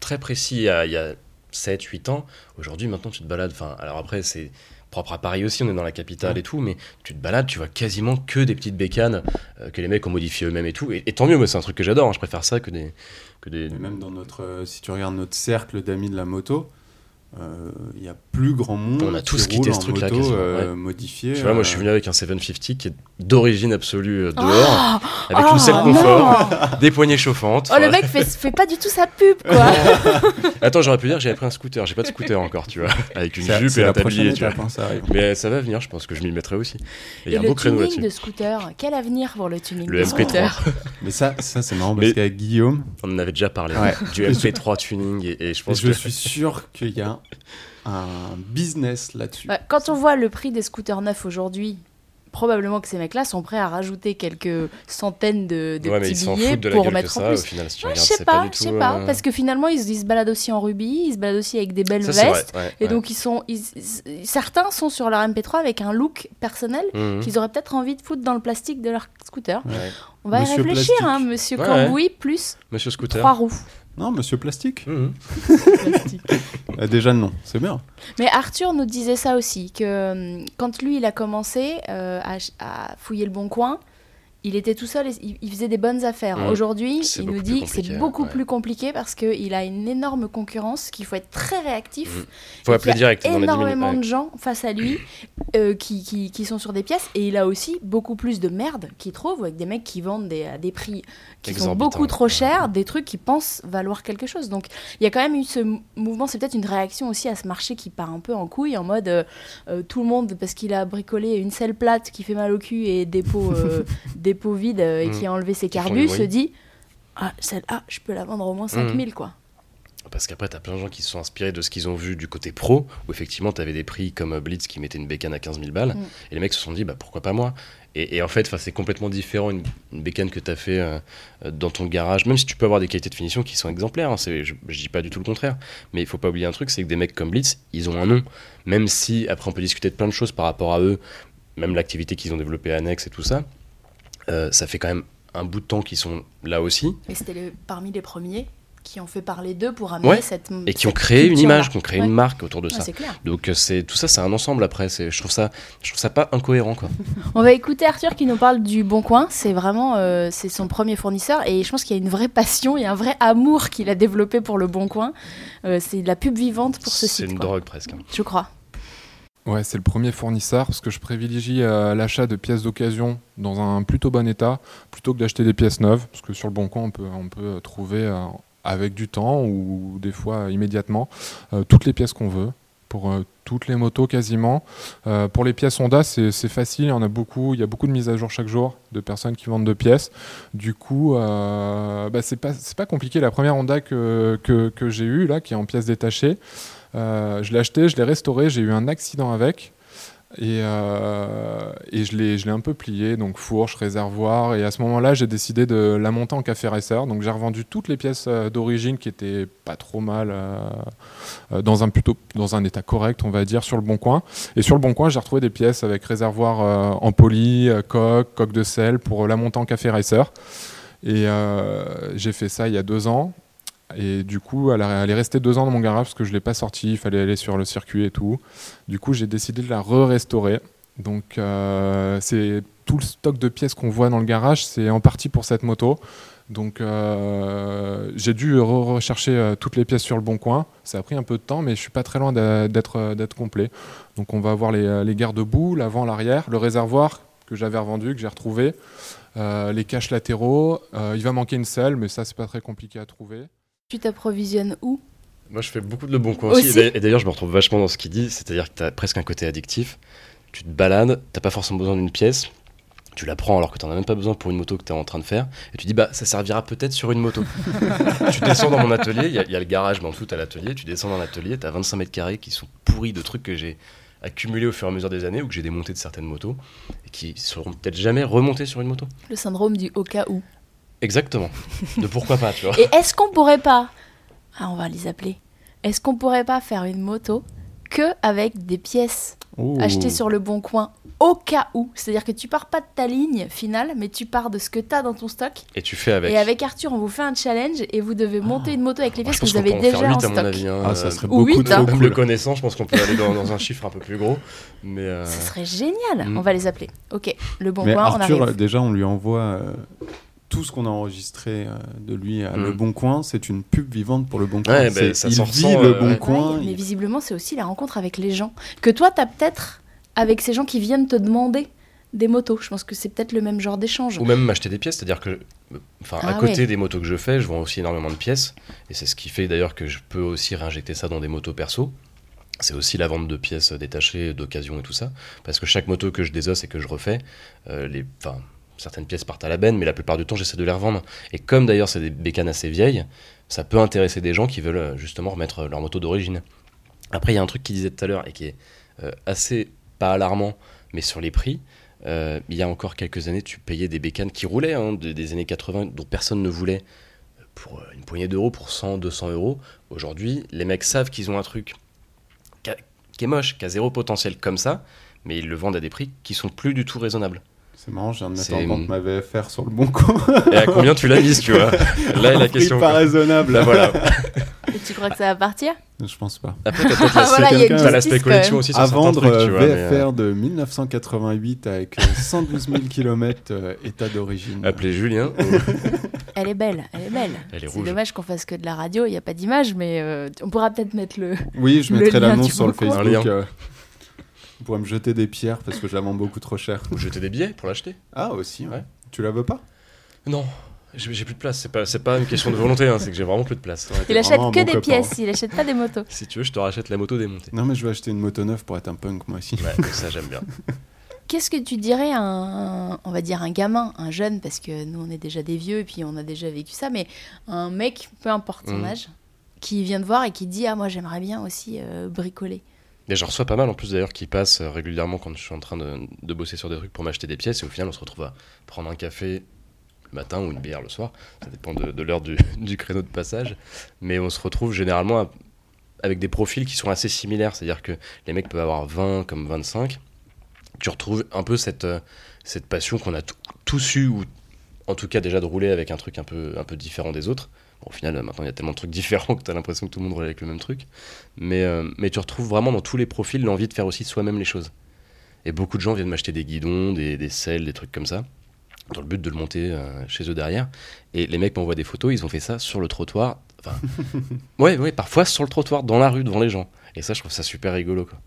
très précis il y a, il y a 7-8 ans. Aujourd'hui, maintenant, tu te balades. Enfin, alors après, c'est propre à Paris aussi, on est dans la capitale Ouais. et tout, mais tu te balades, tu vois quasiment que des petites bécanes euh, que les mecs ont modifiées eux-mêmes et tout. Et, et tant mieux, moi, c'est un truc que j'adore. hein. Je préfère ça que des. Que des... Et même dans notre, euh, si tu regardes notre cercle d'amis de la moto, il y a plus grand monde On a tous qui quitté ce en truc-là, euh, ouais. modifiée. Tu vois, moi, je suis euh, venu avec un 750 qui est d'origine absolue euh, dehors, Ah avec Oh, une selle non confort, des poignées chauffantes. Oh le mec fait, fait pas du tout sa pub quoi. Attends, j'aurais pu dire j'avais pris un scooter. J'ai pas de scooter encore, tu vois, avec une jupe et un tablier, tu vois. étape, hein, ça. Mais ça va venir, je pense que je m'y mettrai aussi. Et il y a Et un le beau créneau tuning de scooter, quel avenir pour le tuning Le de MP3. scooter Mais ça, ça c'est marrant parce qu'avec Guillaume, On en avait déjà parlé Ouais. du MP3 tuning et, et je pense je que suis sûr qu'il y a un business là-dessus. Bah, Quand on voit le prix des scooters neufs aujourd'hui, probablement que ces mecs-là sont prêts à rajouter quelques centaines de, ouais, petits billets de pour mettre en ça. Au plus. final, si tu Ouais, je sais pas, je sais pas, euh, parce que finalement ils, ils se baladent aussi en rubis, ils se baladent aussi avec des belles ça, vestes. ouais, Et donc ils sont, ils- ils- certains sont sur leur MP3 avec un look personnel Mhm. qu'ils auraient peut-être envie de foutre dans le plastique de leur scooter. Ouais. On va Monsieur y réfléchir, hein, Monsieur Ouais, Cambouis plus Monsieur Scooter. trois roues. Non, Monsieur Plastique Mhm. Euh, Déjà non, c'est bien. Mais Arthur nous disait ça aussi, que hum, quand lui il a commencé euh, à, à fouiller le bon coin, il était tout seul et il, il faisait des bonnes affaires. Aujourd'hui, il nous dit que c'est beaucoup ouais. plus compliqué parce qu'il a une énorme concurrence, qu'il faut être très réactif. Mmh. Faut appeler qu'il y a direct dans les 10 minutes, énormément de gens face à lui euh, qui, qui, qui sont sur des pièces et il a aussi beaucoup plus de merde qu'il trouve avec des mecs qui vendent des, à des prix qui sont beaucoup trop chers, des trucs qui pensent valoir quelque chose. Donc il y a quand même eu ce mouvement, c'est peut-être une réaction aussi à ce marché qui part un peu en couille en mode euh, euh, tout le monde parce qu'il a bricolé une selle plate qui fait mal au cul et des pots, pots vides euh, et Mm. qui a enlevé ses carbus se dit ah celle-là je peux la vendre au moins 5000 quoi. Parce qu'après, t'as plein de gens qui se sont inspirés de ce qu'ils ont vu du côté pro, où effectivement, t'avais des prix comme euh, Blitz qui mettait une bécane à 15 000 balles, Mm. et les mecs se sont dit, bah pourquoi pas moi? Et, et en fait, c'est complètement différent une, une bécane que t'as fait euh, dans ton garage, même si tu peux avoir des qualités de finition qui sont exemplaires, hein, je, je dis pas du tout le contraire, mais il faut pas oublier un truc, c'est que des mecs comme Blitz, ils ont un nom, même si après on peut discuter de plein de choses par rapport à eux, même l'activité qu'ils ont développée annexe et tout ça, euh, ça fait quand même un bout de temps qu'ils sont là aussi, Et c'était les- parmi les premiers qui ont fait parler d'eux pour amener Ouais. cette et qui ont créé une image, qui ont créé Ouais. une marque autour de Ouais, ça. c'est clair. Donc euh, c'est tout ça, c'est un ensemble après. C'est, je trouve ça, je trouve ça pas incohérent quoi. On va écouter Arthur qui nous parle du Bon Coin. C'est vraiment euh, c'est son premier fournisseur et je pense qu'il y a une vraie passion, il y a un vrai amour qu'il a développé pour le Bon Coin. Euh, c'est de la pub vivante pour ce c'est site. une quoi. drogue presque. hein. Je crois. Ouais, c'est le premier fournisseur parce que je privilégie euh, l'achat de pièces d'occasion dans un plutôt bon état plutôt que d'acheter des pièces neuves parce que sur le bon coin on peut, on peut trouver euh, avec du temps ou des fois immédiatement euh, toutes les pièces qu'on veut pour toutes les motos quasiment. Pour les pièces Honda c'est facile, il y en a beaucoup, il y a beaucoup de mises à jour chaque jour de personnes qui vendent de pièces. Du coup, bah, c'est pas, pas compliqué. La première Honda que, que, j'ai eue là qui est en pièces détachées, je l'ai acheté, je l'ai restauré, j'ai eu un accident avec. Et, euh, je l'ai un peu plié, donc fourche, réservoir. Et à ce moment-là, j'ai décidé de la monter en café racer. Donc j'ai revendu toutes les pièces euh, d'origine qui étaient pas trop mal, euh, euh, dans, un plutôt, dans un état correct, on va dire, sur le bon coin. Et sur le bon coin, j'ai retrouvé des pièces avec réservoir euh, en poly, euh, coque, coque de sel pour la monter en café racer. Et euh, j'ai fait ça il y a deux ans. Et du coup, elle, est restée deux ans dans mon garage parce que je ne l'ai pas sortie, il fallait aller sur le circuit et tout. Du coup, j'ai décidé de la re-restaurer. Donc, euh, c'est tout le stock de pièces qu'on voit dans le garage, c'est en partie pour cette moto. Donc, euh, j'ai dû re- rechercher euh, toutes les pièces sur le bon coin. Ça a pris un peu de temps, mais je suis pas très loin d'être complet. Donc, on va avoir les, les garde-boue, l'avant, l'arrière, le réservoir que j'avais revendu, que j'ai retrouvé, les caches latéraux. Il va manquer une selle, mais ça, c'est pas très compliqué à trouver. Tu t'approvisionnes où? Moi, je fais beaucoup de le bon coin aussi. Aussi. Et d'ailleurs- je me retrouve vachement dans ce qu'il dit, c'est-à-dire que t'as presque un côté addictif. Tu te balades, t'as pas forcément besoin d'une pièce. Tu la prends alors que t'en as même pas besoin pour une moto que t'es en train de faire. Et tu dis, bah, ça servira peut-être sur une moto. tu descends dans mon atelier, il y, a- il y a le garage, mais en dessous, t'as l'atelier. Tu descends dans l'atelier, t'as 25 mètres carrés qui sont pourris de trucs que j'ai accumulés au fur et à mesure des années ou que j'ai démontés de certaines motos et qui seront peut-être jamais remontés sur une moto. Le syndrome du au cas où. Exactement. De pourquoi pas, tu vois. Et est-ce qu'on pourrait pas Ah, on va les appeler. Est-ce qu'on pourrait pas faire une moto que avec des pièces achetées sur le bon coin au cas où? C'est-à-dire que tu pars pas de ta ligne finale, mais tu pars de ce que tu as dans ton stock. Et tu fais avec. Et avec Arthur, on vous fait un challenge et vous devez monter une moto avec les Moi, pièces je que pense vous qu'on avez peut en faire déjà en 8 à mon stock. avis. hein. Ah, ça serait Ou beaucoup trop hein. Le connaissant, je pense qu'on peut aller dans, dans un chiffre un peu plus gros. Mais euh, Ce serait génial. Mm. On va les appeler. Ok, le bon Mais coin, on Arthur, arrive. déjà, on lui envoie euh, tout ce qu'on a enregistré euh, de lui à Mm. Le Bon Coin. C'est une pub vivante pour Le Bon Coin. Ouais, bah, ça il s'en vit ressent, Le euh, Bon ouais. Coin. Ouais, mais il- visiblement, c'est aussi la rencontre avec les gens. Que toi, tu as peut-être avec ces gens qui viennent te demander des motos. Je pense que c'est peut-être le même genre d'échange. Ou même m'acheter des pièces, c'est-à-dire que, enfin, Ah à côté ouais. des motos que je fais, je vends aussi énormément de pièces, et c'est ce qui fait d'ailleurs que je peux aussi réinjecter ça dans des motos perso. C'est aussi la vente de pièces détachées, d'occasion et tout ça, parce que chaque moto que je désosse et que je refais, euh, les, enfin, certaines pièces partent à la benne, mais la plupart du temps j'essaie de les revendre. Et comme d'ailleurs c'est des bécanes assez vieilles, ça peut intéresser des gens qui veulent euh, justement remettre leur moto d'origine. Après, il y a un truc qu'il disait tout à l'heure et qui est euh, assez pas alarmant, mais sur les prix. Euh, il y a encore quelques années, tu payais des bécanes qui roulaient hein, de- des années 80, dont personne ne voulait, pour euh, une poignée d'euros, pour 100, 200 euros. Aujourd'hui, les mecs savent qu'ils ont un truc qui est moche, qui a zéro potentiel comme ça, mais ils le vendent à des prix qui sont plus du tout raisonnables. C'est marrant, je viens de mettre en vente ma VFR sur Le Bon Coin. Et à combien tu l'as mise, tu vois Là est la Un question. pas quoi. raisonnable. Là, voilà. Et tu crois que ça va partir Je pense pas. Après, t'as peut-être l'aspect voilà, collection aussi sur À certains vendre trucs, tu euh, mais, euh, VFR de 1988 avec euh, 112 000 km état d'origine. Appelez Julien. Elle est belle, elle est belle. Elle est C'est rouge. dommage qu'on fasse que de la radio, il n'y a pas d'image, mais euh, on pourra peut-être mettre le. Oui, je Le mettrai l'annonce sur le. Facebook. Vous pourrez me jeter des pierres parce que je la vends beaucoup trop cher. Ou jeter des billets pour l'acheter Ah, aussi. ouais. Ouais. Tu la veux pas? Non, j'ai j'ai plus de place. C'est pas, c'est pas une question de volonté, hein, c'est que j'ai vraiment plus de place. Il achète que bon des copain. pièces, il achète pas des motos. Si tu veux, je te rachète la moto démontée. Non, mais je vais acheter une moto neuve pour être un punk moi aussi. Ouais, ça j'aime bien. Qu'est-ce que tu dirais à un, on va dire un gamin, un jeune, parce que nous on est déjà des vieux et puis on a déjà vécu ça, mais un mec, peu importe son Mhm. âge, qui vient te voir et qui dit ah moi j'aimerais bien aussi euh, bricoler. Mais j'en reçois pas mal en plus d'ailleurs qui passent euh, régulièrement quand je suis en train de, de bosser sur des trucs pour m'acheter des pièces et au final on se retrouve à prendre un café le matin ou une bière le soir, ça dépend de, l'heure du, du créneau de passage, mais on se retrouve généralement avec des profils qui sont assez similaires, c'est-à-dire que les mecs peuvent avoir 20 comme 25, tu retrouves un peu cette, euh, cette passion qu'on a tous eu, ou en tout cas déjà de rouler avec un truc un peu, un peu différent des autres. Au final, maintenant il y a tellement de trucs différents que tu as l'impression que tout le monde roule avec le même truc. Mais, euh, mais tu retrouves vraiment dans tous les profils l'envie de faire aussi soi-même les choses. Et beaucoup de gens viennent m'acheter des guidons, des, des selles, des trucs comme ça, dans le but de le monter euh, chez eux derrière. Et les mecs m'envoient des photos, ils ont fait ça sur le trottoir. Enfin, ouais, ouais, parfois sur le trottoir, dans la rue, devant les gens. Et ça, je trouve ça super rigolo. Quoi.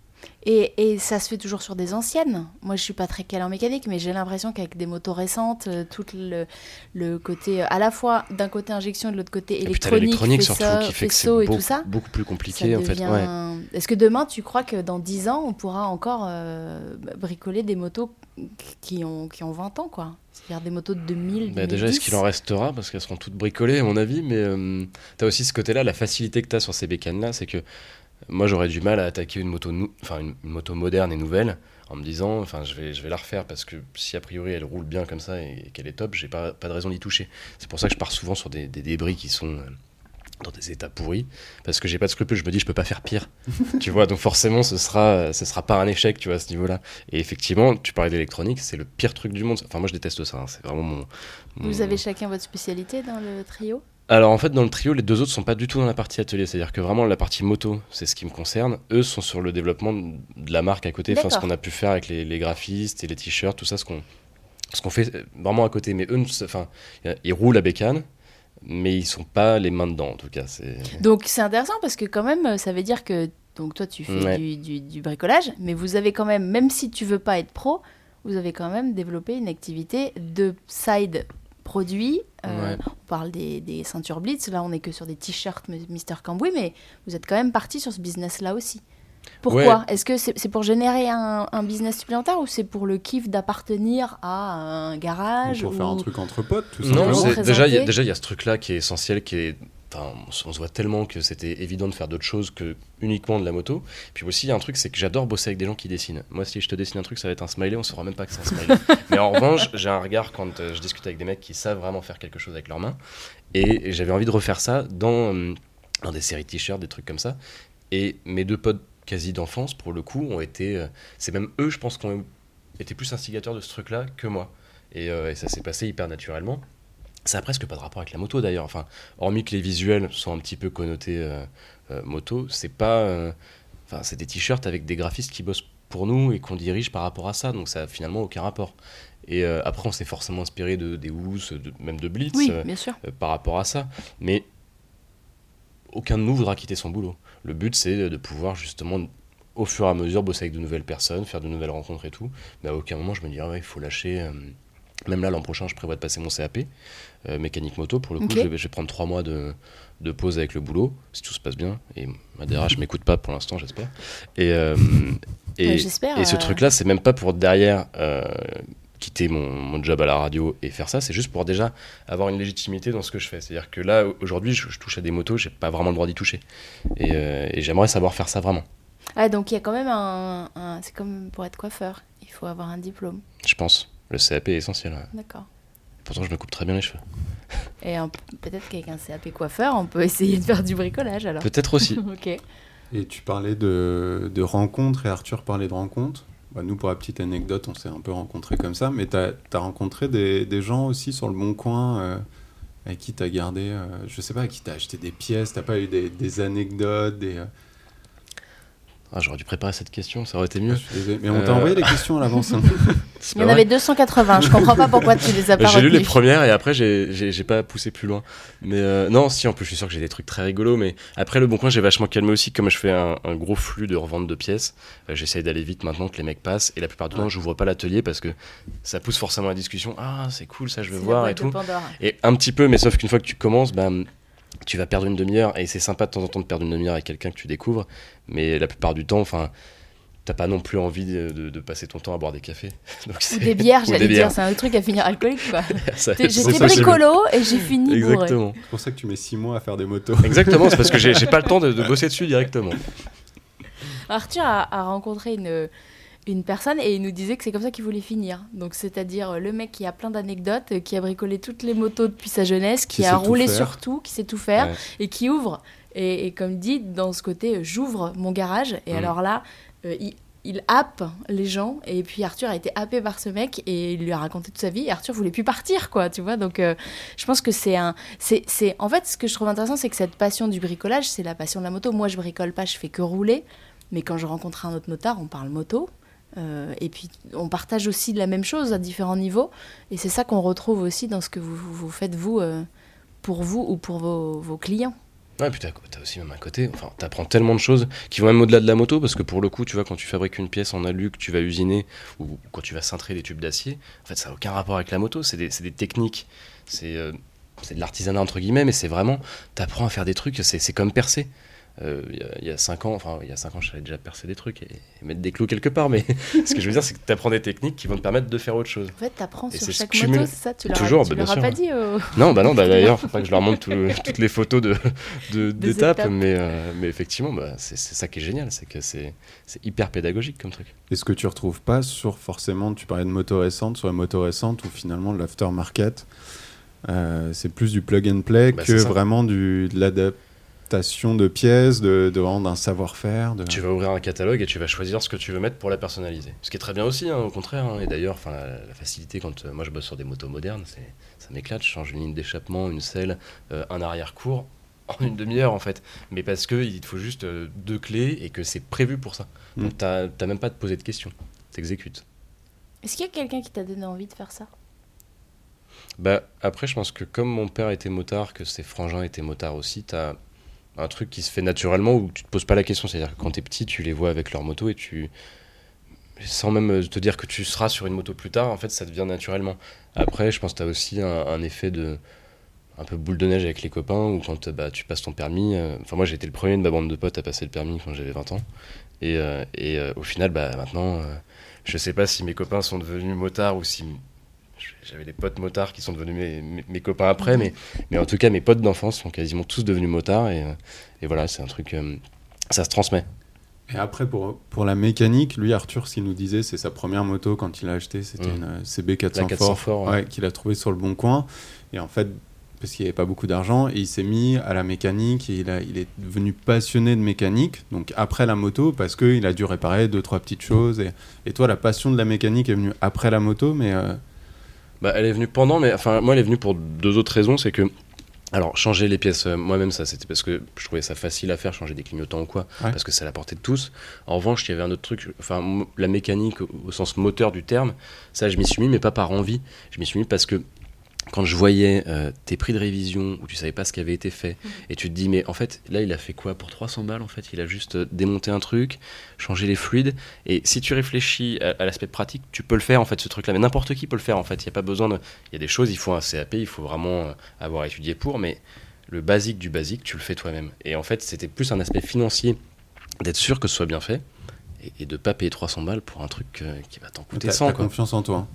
Et, et ça se fait toujours sur des anciennes. Moi, je suis pas très calée en mécanique, mais j'ai l'impression qu'avec des motos récentes, euh, tout le, le côté, euh, à la fois d'un côté injection et de l'autre côté électronique, l'électronique surtout qui fait que c'est et beaucoup, tout ça. beaucoup plus compliqué en fait. Ouais. Est-ce que demain, tu crois que dans 10 ans, on pourra encore euh, bricoler des motos qui ont, qui ont 20 ans, quoi? C'est-à-dire des motos de 2000, Bah, déjà, est-ce 2010? qu'il en restera? Parce qu'elles seront toutes bricolées, à mon avis. Mais tu as aussi ce côté-là, la facilité que tu as sur ces bécanes-là, c'est que moi, j'aurais du mal à attaquer une moto, enfin, une, une moto moderne et nouvelle en me disant, enfin, je vais, je vais la refaire parce que si a priori elle roule bien comme ça et, qu'elle est top, j'ai pas, pas de raison d'y toucher. C'est pour ça que je pars souvent sur des, des débris qui sont euh, dans des états pourris parce que j'ai pas de scrupules. Je me dis, je peux pas faire pire. tu vois, donc forcément, ce sera, ce sera pas un échec, tu vois, à ce niveau-là. Et effectivement, tu parlais d'électronique, c'est le pire truc du monde. Enfin, moi, je déteste ça. hein. C'est vraiment mon. Vous avez chacun votre spécialité dans le trio? Alors en fait dans le trio les deux autres sont pas du tout dans la partie atelier, c'est-à-dire que vraiment la partie moto c'est ce qui me concerne, eux sont sur le développement de la marque à côté, enfin ce qu'on a pu faire avec les, les graphistes et les t-shirts, tout ça ce qu'on ce qu'on fait euh, vraiment à côté, mais eux enfin ils roulent à bécane, mais ils sont pas les mains dedans en tout cas, Donc c'est intéressant parce que quand même, ça veut dire que donc toi tu fais Ouais. du, du- du bricolage, mais vous avez quand même, même si tu veux pas être pro, vous avez quand même développé une activité de side produits. Euh, Ouais. On parle des, des ceintures Blitz, là on est que sur des t-shirts Mister Cambouis, mais vous êtes quand même parti sur ce business-là aussi. Pourquoi Est-ce que c'est pour générer un, un business supplémentaire ou c'est pour le kiff d'appartenir à un garage Pour ou- faire un truc entre potes, tout Non, simplement. Représenter. déjà il y a- déjà il y a ce truc là qui est essentiel, qui est Enfin, on se voit tellement que c'était évident de faire d'autres choses que uniquement de la moto. Puis aussi, il y a un truc, c'est que j'adore bosser avec des gens qui dessinent. Moi, si je te dessine un truc, ça va être un smiley, on saura même pas que c'est un smiley. Mais en revanche, j'ai un regard quand euh, je discute avec des mecs qui savent vraiment faire quelque chose avec leurs mains. Et j'avais envie de refaire ça dans, euh, dans des séries t-shirts, des trucs comme ça. Et mes deux potes quasi d'enfance, pour le coup, ont été. euh, c'est même eux, je pense, qui ont été plus instigateurs de ce truc-là que moi. Et, euh, et ça s'est passé hyper naturellement. Ça a presque pas de rapport avec la moto d'ailleurs. Enfin, hormis que les visuels sont un petit peu connotés euh, euh, moto, c'est pas. euh, Enfin, c'est des t-shirts avec des graphistes qui bossent pour nous et qu'on dirige par rapport à ça. Donc ça a finalement aucun rapport. Et après, on s'est forcément inspiré de, des Woos, de- même de Blitz. Oui, bien sûr. par rapport à ça. Mais aucun de nous voudra quitter son boulot. Le but, c'est de pouvoir justement, au fur et à mesure, bosser avec de nouvelles personnes, faire de nouvelles rencontres et tout. Mais à aucun moment, je me dis, ah ouais, il faut lâcher. euh, Même là, l'an prochain, je prévois de passer mon CAP, euh, mécanique moto. Pour le coup, je, vais, je vais prendre trois mois de, de pause avec le boulot, si tout se passe bien. Et ma DRH m'écoute pas pour l'instant, j'espère. Et, euh, et, Ouais, J'espère. et ce euh, truc-là, c'est même pas pour derrière euh, quitter mon, mon job à la radio et faire ça, c'est juste pour déjà avoir une légitimité dans ce que je fais. C'est-à-dire que là, aujourd'hui, je, je touche à des motos, j'ai pas vraiment le droit d'y toucher. Et, et j'aimerais savoir faire ça vraiment. Ah, donc il y a quand même un. un- C'est comme pour être coiffeur. Il faut avoir un diplôme. Je pense. Le CAP est essentiel. ouais. D'accord. Pourtant, je me coupe très bien les cheveux. Et peut-être qu'avec un CAP coiffeur, on peut essayer de faire du bricolage alors. Peut-être aussi. ok. Et tu parlais de, de rencontres, et Arthur parlait de rencontres. Bah, nous, pour la petite anecdote, on s'est un peu rencontrés comme ça, mais tu as, rencontré des, des gens aussi sur le Bon Coin, euh, avec qui t'as gardé, euh, je sais pas, à qui t'as acheté des pièces, t'as pas eu des, des anecdotes, des. euh, Ah, J'aurais dû préparer cette question, ça aurait été mieux. je désolé, Mais on t'a Euh. envoyé les questions à l'avance. hein. Il y en avait 280. Je comprends pas pourquoi tu les as pas J'ai lu les premières et après j'ai- pas poussé plus loin. Mais euh, non, si en plus je suis sûr que j'ai des trucs très rigolos. Mais après le bon coin j'ai vachement calmé aussi comme je fais un, un gros flux de revente de pièces. euh, J'essaye d'aller vite maintenant que les mecs passent et la plupart du temps j'ouvre pas l'atelier parce que ça pousse forcément à la discussion. Ah c'est cool ça je veux voir et tout. Pandore. Et un petit peu mais sauf qu'une fois que tu commences bah, tu vas perdre une demi-heure et c'est sympa de temps en temps de perdre une demi-heure avec quelqu'un que tu découvres. Mais la plupart du temps enfin t'as pas non plus envie de, de- de passer ton temps à boire des cafés. Donc Ou des bières, j'allais des dire. bières. C'est un truc à finir alcoolique, quoi. J'étais bricolo et j'ai fini. Exactement. C'est pour ça que tu mets 6 mois à faire des motos. Exactement, c'est parce que j'ai j'ai pas le temps de, de bosser dessus directement. Arthur a, a rencontré une, une personne et il nous disait que c'est comme ça qu'il voulait finir. Donc, c'est-à-dire euh, le mec qui a plein d'anecdotes, euh, qui a bricolé toutes les motos depuis sa jeunesse, qui, Qui a tout roulé sur tout, qui sait tout faire Ouais. et qui ouvre. Et, et comme dit, dans ce côté, euh, j'ouvre mon garage. Et Mm. alors là, euh, il, il happe les gens. Et puis Arthur a été happé par ce mec et il lui a raconté toute sa vie. Et Arthur voulait plus partir, quoi, tu vois. Donc, euh, je pense que c'est un. c'est c'est En fait, ce que je trouve intéressant, c'est que cette passion du bricolage, c'est la passion de la moto. Moi, je bricole pas, je fais que rouler. Mais quand je rencontre un autre motard, on parle moto. Euh, et puis, on partage aussi la même chose à différents niveaux. Et c'est ça qu'on retrouve aussi dans ce que vous, faites, vous, euh, pour vous ou pour vos, vos clients. Ouais, puis t'as aussi même un côté, enfin, t'apprends tellement de choses qui vont même au-delà de la moto, parce que pour le coup, tu vois, quand tu fabriques une pièce en alu que tu vas usiner, ou quand tu vas cintrer des tubes d'acier, en fait, ça n'a aucun rapport avec la moto, c'est des, techniques, c'est euh, c'est de l'artisanat entre guillemets, mais c'est vraiment, t'apprends à faire des trucs, c'est comme percer. Euh, Il y a- il y, a 5 ans, enfin, il y a 5 ans, je savais déjà percer des trucs et, et mettre des clous quelque part, mais ce que je veux dire, c'est que t'apprends des techniques qui vont te permettre de faire autre chose. En fait, t'apprends Et sur chaque cumulé. moto, c'est ça Tu leur, as- Toujours, tu bah, leur bien as sûr. pas dit euh, Non, bah non, bah d'ailleurs, faut pas que je leur montre tout- toutes les photos de de- d'étapes, étapes. mais, euh, mais effectivement, bah, c'est ça qui est génial, c'est que c'est c'est hyper pédagogique comme truc. Et ce que tu retrouves pas sur forcément, tu parlais de moto récente, sur les motos récentes où finalement l'aftermarket, euh, c'est plus du plug and play Bah, que vraiment du, de de pièces, de, d'un savoir-faire. De... Tu vas ouvrir un catalogue et tu vas choisir ce que tu veux mettre pour la personnaliser. Ce qui est très bien aussi, hein, au contraire. hein. Et d'ailleurs, enfin, la, la facilité, quand euh, moi je bosse sur des motos modernes, c'est ça m'éclate. Je change une ligne d'échappement, une selle, euh, un arrière-cours en une demi-heure en fait. Mais parce qu'il te faut juste euh, deux clés et que c'est prévu pour ça. Mm. Donc t'as t'as même pas à te poser de questions. T'exécutes. Est-ce qu'il y a quelqu'un qui t'a donné envie de faire ça? Bah, après, je pense que comme mon père était motard, que ses frangins étaient motards aussi, t'as un truc qui se fait naturellement où tu te poses pas la question. C'est-à-dire que quand t'es petit, tu les vois avec leur moto et tu. Sans même te dire que tu seras sur une moto plus tard, en fait, ça devient naturellement. Après, je pense que t'as aussi un, un effet de. Un peu boule de neige avec les copains, ou quand bah, tu passes ton permis. euh, Enfin, moi, j'ai été le premier de ma bande de potes à passer le permis quand j'avais 20 ans. Et, euh, et euh, au final, bah, maintenant, euh, je sais pas si mes copains sont devenus motards ou si j'avais des potes motards qui sont devenus mes, mes- mes copains après, mais, mais en tout cas, mes potes d'enfance sont quasiment tous devenus motards. Et, euh, et voilà, c'est un truc. euh, ça se transmet. Et après, pour, pour la mécanique, lui, Arthur, ce qu'il nous disait, c'est sa première moto quand il l'a acheté, c'était Mm. une CB 400 La 400 Fort, Fort, ouais. ouais, qu'il a trouvé sur le bon coin. Et en fait, parce qu'il n'y avait pas beaucoup d'argent, et il s'est mis à la mécanique, et il, a, il est devenu passionné de mécanique, donc après la moto, parce qu'il a dû réparer deux, trois petites choses. Et, et toi, la passion de la mécanique est venue après la moto, mais euh, Bah, elle est venue pendant, mais enfin, moi, elle est venue pour deux autres raisons. C'est que. Alors, changer les pièces, euh, moi-même, ça, c'était parce que je trouvais ça facile à faire, changer des clignotants ou quoi, Ouais. parce que c'est à la portée de tous. En revanche, il y avait un autre truc, enfin, la mécanique au, au sens moteur du terme, ça, je m'y suis mis, mais pas par envie. Je m'y suis mis parce que quand je voyais euh, tes prix de révision où tu savais pas ce qui avait été fait, et tu te dis, mais en fait, là, il a fait quoi pour 300 balles En fait, il a juste euh, démonté un truc, changé les fluides. Et si tu réfléchis à, à l'aspect pratique, tu peux le faire, en fait, ce truc-là. Mais n'importe qui peut le faire, en fait. Il n'y a pas besoin de. Il y a des choses, il faut un CAP, il faut vraiment euh, avoir étudié pour, mais le basique du basique, tu le fais toi-même. Et en fait, c'était plus un aspect financier d'être sûr que ce soit bien fait. Et, et de pas payer 300 balles pour un truc euh, qui va t'en coûter t'as 100. t'as quoi. confiance en toi.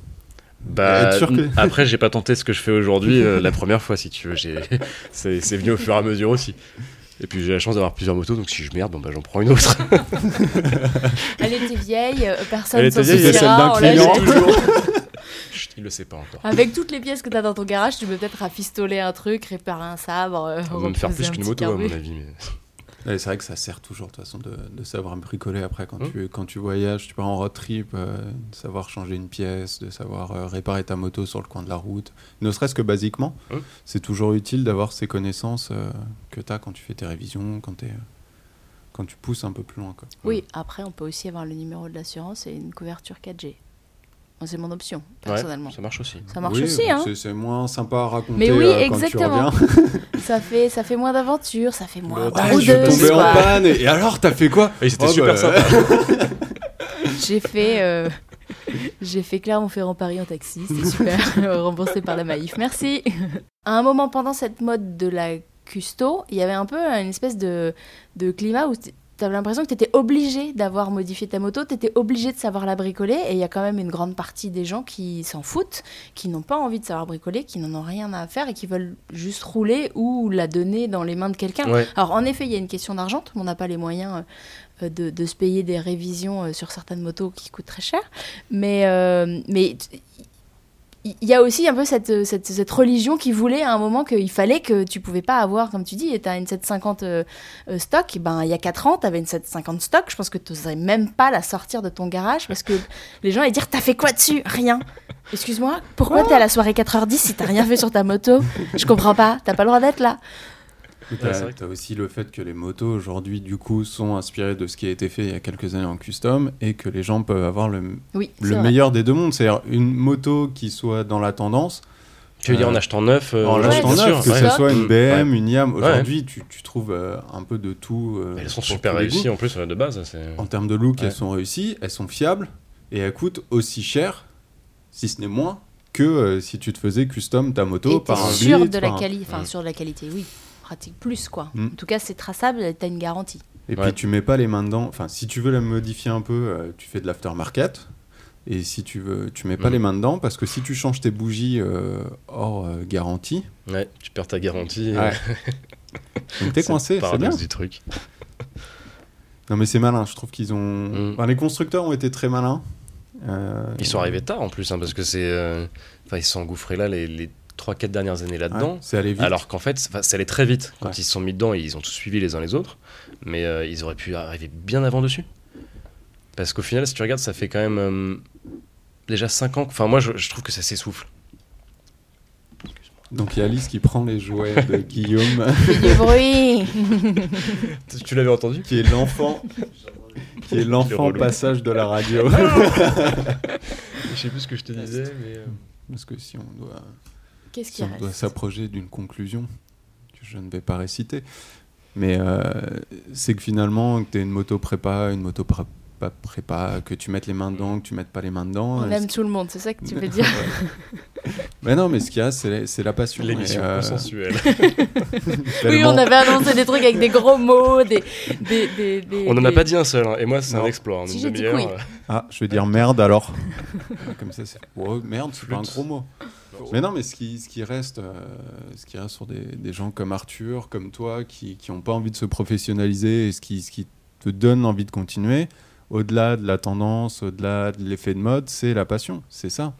Bah, sûr que- Après, j'ai pas tenté ce que je fais aujourd'hui euh, la première fois, si tu veux. J'ai- C'est c'est venu au fur et à mesure aussi. Et puis j'ai la chance d'avoir plusieurs motos, donc si je merde, bon, bah, j'en prends une autre. Elle était vieille, euh, personne Elle s'en était vieille, c'est celle d'un client. Chut, il le sait pas encore. Avec toutes les pièces que tu as dans ton garage, tu peux peut-être rafistoler un truc, réparer un sabre. euh, On va me faire plus un qu'une moto, à mon avis. mais- c'est vrai que ça sert toujours de toute façon de, de savoir bricoler après quand, Mm. tu, quand tu voyages, tu pars en road trip, euh, de savoir changer une pièce, de savoir euh, réparer ta moto sur le coin de la route. Ne serait-ce que basiquement, Mm. c'est toujours utile d'avoir ces connaissances euh, que tu as quand tu fais tes révisions, quand, euh, quand tu pousses un peu plus loin. Quoi. Oui, après, on peut aussi avoir le numéro de l'assurance et une couverture 4G. C'est mon option, personnellement. Ouais, ça marche aussi. Ça marche Oui, aussi, hein. c'est, moins sympa à raconter Mais oui, euh, quand exactement. tu. Ça fait, ça fait moins d'aventure, ça fait moins Ouais, je suis broudeuse, tombé en panne. Et, et alors, t'as fait quoi? Oui, c'était Oh, super bah, sympa. J'ai fait, euh, j'ai fait Clermont-Ferrand-Paris en taxi, c'était super, remboursé par la Maïf. Merci. À un moment pendant cette mode de la custo, il y avait un peu une espèce de, de climat où tu avais l'impression que tu étais obligé d'avoir modifié ta moto, tu étais obligé de savoir la bricoler, et il y a quand même une grande partie des gens qui s'en foutent, qui n'ont pas envie de savoir bricoler, qui n'en ont rien à faire et qui veulent juste rouler ou la donner dans les mains de quelqu'un. Ouais. Alors, en effet, il y a une question d'argent. Tout le monde n'a pas les moyens euh, de, de se payer des révisions euh, sur certaines motos qui coûtent très cher. Mais, euh, mais il y a aussi un peu cette, cette, cette religion qui voulait à un moment qu'il fallait que tu pouvais pas avoir, comme tu dis, tu as une 750 euh, euh, stock. Ben, il y a 4 ans, tu avais une 750 stock. Je pense que tu n'oserais même pas la sortir de ton garage parce que les gens allaient dire T'as fait quoi dessus? Rien. Excuse-moi, pourquoi t'es à la soirée 4h10 si t'as rien fait sur ta moto? Je comprends pas, t'as pas le droit d'être là. Ouais, T'as aussi le fait que les motos aujourd'hui du coup sont inspirées de ce qui a été fait il y a quelques années en custom et que les gens peuvent avoir le, Oui, le meilleur des deux mondes, c'est-à-dire une moto qui soit dans la tendance, Tu veux dire en Euh, achetant neuf euh, en l'achetant bien neuf, sûr, que ouais. ce soit une Mm, BM, ouais. une YAM. Ouais. Aujourd'hui, tu, tu trouves euh, un peu de tout. euh, Elles sont super réussies en plus euh, de base. c'est- En termes de look, Ouais. elles sont réussies, elles sont fiables et elles coûtent aussi cher, si ce n'est moins, que euh, si tu te faisais custom ta moto Et par un sûr de la par un- enfin Mm. sûr de la qualité, oui. Pratique plus quoi. Mm. En tout cas, c'est traçable, t'as une garantie. Et Ouais. puis tu mets pas les mains dedans. Enfin, si tu veux la modifier un peu, euh, tu fais de l'aftermarket. Et si tu veux, tu mets pas Mhm. les mains dedans parce que si tu changes tes bougies euh, hors euh, garantie, Ouais, tu perds ta garantie. Ouais. donc t'es coincé, c'est bien. du truc. Non mais c'est malin. Je trouve qu'ils ont. Mhm. Enfin, les constructeurs ont été très malins. Euh, Ils sont arrivés tard en plus, hein, parce que c'est. euh, Enfin, ils sont engouffrés là les, les 3-4 dernières années ouais, là-dedans. c'est allé vite. Alors qu'en fait, ça allait très vite. Quand Ouais. ils se sont mis dedans, ils ont tous suivi les uns les autres. Mais euh, ils auraient pu arriver bien avant dessus. Parce qu'au final, si tu regardes, ça fait quand même euh, déjà 5 ans. Enfin, moi, je, je trouve que ça s'essouffle. Donc il y a Alice qui prend les jouets de Guillaume, du bruit Tu- Tu l'avais entendu? Qui est l'enfant, qui est l'enfant passage de la radio. Je sais plus ce que je te disais, mais. euh, Parce que si on doit, Qu'est-ce qui on doit s'approcher d'une conclusion que je ne vais pas réciter, mais euh, c'est que finalement, que tu une moto prépa, une moto pas prépa, que tu mettes les mains dedans, que tu mettes pas les mains dedans. On aime tout le monde, c'est ça que tu veux dire Mais non, mais ce qu'il y a, c'est la- c'est la passion. L'émission euh, consensuelle. Oui, on avait annoncé des trucs avec des gros mots, des. des, des, des- On n'en a des- pas dit un seul, hein, et moi, c'est un exploit. Si une j'ai dit demi-heure, couille. euh, Ah, je vais dire merde alors. Comme ça, c'est. Oh, merde, c'est pas un gros mot. Mais non, mais ce qui, ce qui reste, euh, ce qui reste sur des, des gens comme Arthur, comme toi, qui n'ont pas envie de se professionnaliser et ce qui, ce qui te donne envie de continuer, au-delà de la tendance, au-delà de l'effet de mode, c'est la passion. C'est ça.